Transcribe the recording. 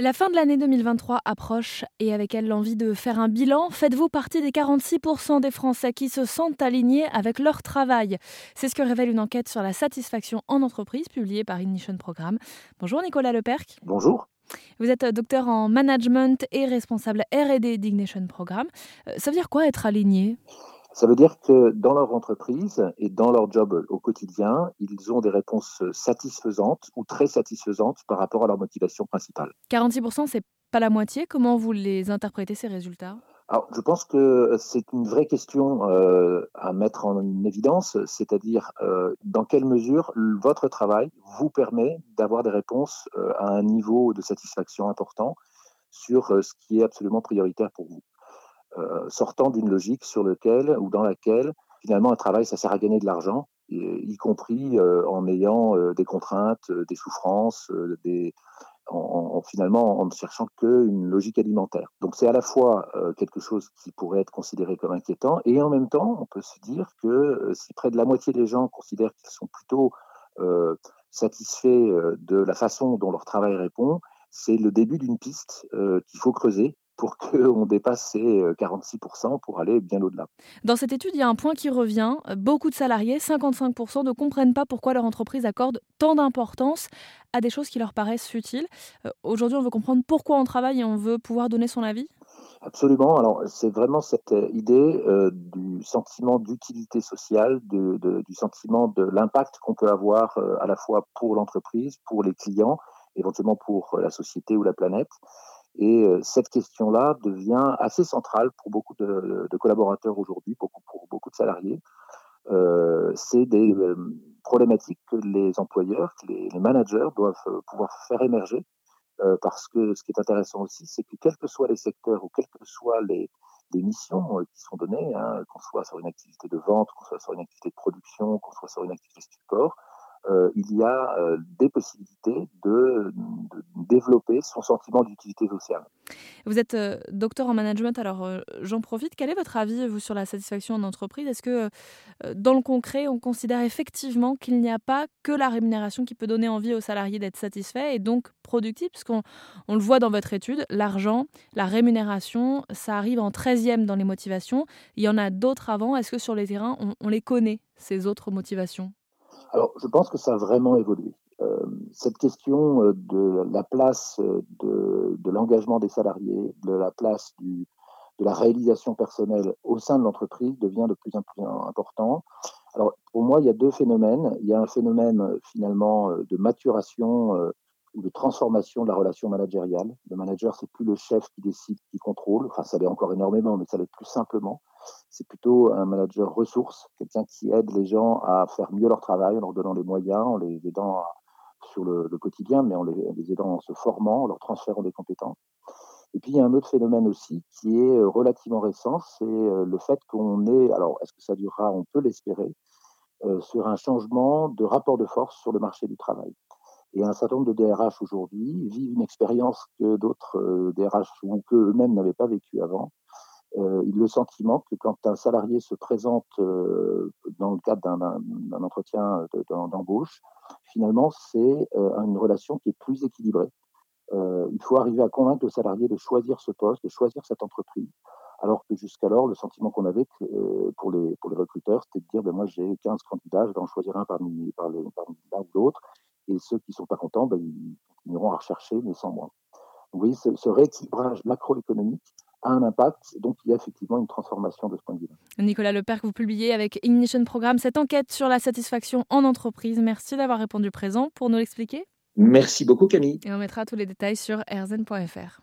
La fin de l'année 2023 approche et avec elle l'envie de faire un bilan. Faites-vous partie des 46% des Français qui se sentent alignés avec leur travail C'est ce que révèle une enquête sur la satisfaction en entreprise publiée par Ignition Programme. Bonjour Nicolas Leperc. Bonjour. Vous êtes docteur en management et responsable R&D d'Ignition Programme. Euh, ça veut dire quoi être aligné? Ça veut dire que dans leur entreprise et dans leur job au quotidien, ils ont des réponses satisfaisantes ou très satisfaisantes par rapport à leur motivation principale. 46%, c'est pas la moitié. Comment vous les interprétez, ces résultats? Alors, je pense que c'est une vraie question euh, à mettre en évidence, c'est-à-dire euh, dans quelle mesure votre travail vous permet d'avoir des réponses euh, à un niveau de satisfaction important sur ce qui est absolument prioritaire pour vous. Euh, sortant d'une logique sur lequel ou dans laquelle finalement un travail ça sert à gagner de l'argent, y compris euh, en ayant euh, des contraintes, des souffrances, en, finalement en ne cherchant qu'une logique alimentaire. Donc c'est à la fois quelque chose qui pourrait être considéré comme inquiétant et en même temps on peut se dire que si près de la moitié des gens considèrent qu'ils sont plutôt satisfaits de la façon dont leur travail répond, c'est le début d'une piste qu'il faut creuser pour qu'on dépasse ces 46% euh, pour aller bien au-delà. Dans cette étude, il y a un point qui revient. Beaucoup de salariés, 55%, ne comprennent pas pourquoi leur entreprise accorde tant d'importance à des choses qui leur paraissent futiles. Euh, aujourd'hui, on veut comprendre pourquoi on travaille et on veut pouvoir donner son avis Absolument. Alors, c'est vraiment cette euh, idée du sentiment d'utilité sociale, du sentiment de l'impact qu'on peut avoir à la fois pour l'entreprise, pour les clients, éventuellement pour la société ou la planète. Et euh, cette question-là devient assez centrale pour beaucoup de, collaborateurs aujourd'hui, pour, beaucoup de salariés. Euh, c'est des euh, problématiques que les employeurs, que les, managers doivent pouvoir faire émerger. parce que ce qui est intéressant aussi, c'est que quels que soient les secteurs ou quelles que soient les, missions qui sont données, hein, qu'on soit sur une activité de vente, qu'on soit sur une activité de production, qu'on soit sur une activité de support, euh, il y a euh, des possibilités de, développer son sentiment d'utilité sociale. Vous êtes euh, docteur en management, alors j'en profite. Quel est votre avis, vous, sur la satisfaction en entreprise? Est-ce que, dans le concret, on considère effectivement qu'il n'y a pas que la rémunération qui peut donner envie aux salariés d'être satisfaits et donc productifs? Puisqu'on on le voit dans votre étude, l'argent, la rémunération, ça arrive en 13e dans les motivations. Il y en a d'autres avant. Est-ce que sur les terrains, on les connaît, ces autres motivations? Alors, je pense que ça a vraiment évolué. Euh, cette question euh, de la place euh, de, l'engagement des salariés, de la place de la réalisation personnelle au sein de l'entreprise devient de plus en plus important. Alors, pour moi, il y a deux phénomènes. Il y a un phénomène finalement de maturation ou de transformation de la relation managériale. Le manager, c'est plus le chef qui décide, qui contrôle. Enfin, ça l'est encore énormément, mais ça l'est plus simplement. C'est plutôt un manager ressource, quelqu'un qui aide les gens à faire mieux leur travail en leur donnant les moyens, en les aidant sur le, quotidien, mais en les, aidant en se formant, en leur transférant des compétences. Et puis il y a un autre phénomène aussi qui est euh, relativement récent, c'est euh, le fait qu'on est, alors est-ce que ça durera, on peut l'espérer, euh, sur un changement de rapport de force sur le marché du travail. Et un certain nombre de DRH aujourd'hui vivent une expérience que d'autres DRH ou qu'eux-mêmes n'avaient pas vécue avant, euh, le sentiment que quand un salarié se présente euh, dans le cadre d'un entretien d'embauche, finalement, c'est euh, une relation qui est plus équilibrée. il faut arriver à convaincre le salarié de choisir ce poste, de choisir cette entreprise, alors que jusqu'alors, le sentiment qu'on avait pour, les, recruteurs, c'était de dire ben, moi j'ai 15 candidats, je vais en choisir un parmi, l'un ou l'autre, et ceux qui ne sont pas contents, ben, ils continueront à rechercher, mais sans moi. vous voyez, ce rééquilibrage macroéconomique a un impact. Donc, il y a effectivement une transformation de ce point de vue. Nicolas Lepère, vous publiez avec Ignition Programme cette enquête sur la satisfaction en entreprise. Merci d'avoir répondu présent pour nous l'expliquer. Merci beaucoup, Camille. Et on mettra tous les détails sur rzn.fr.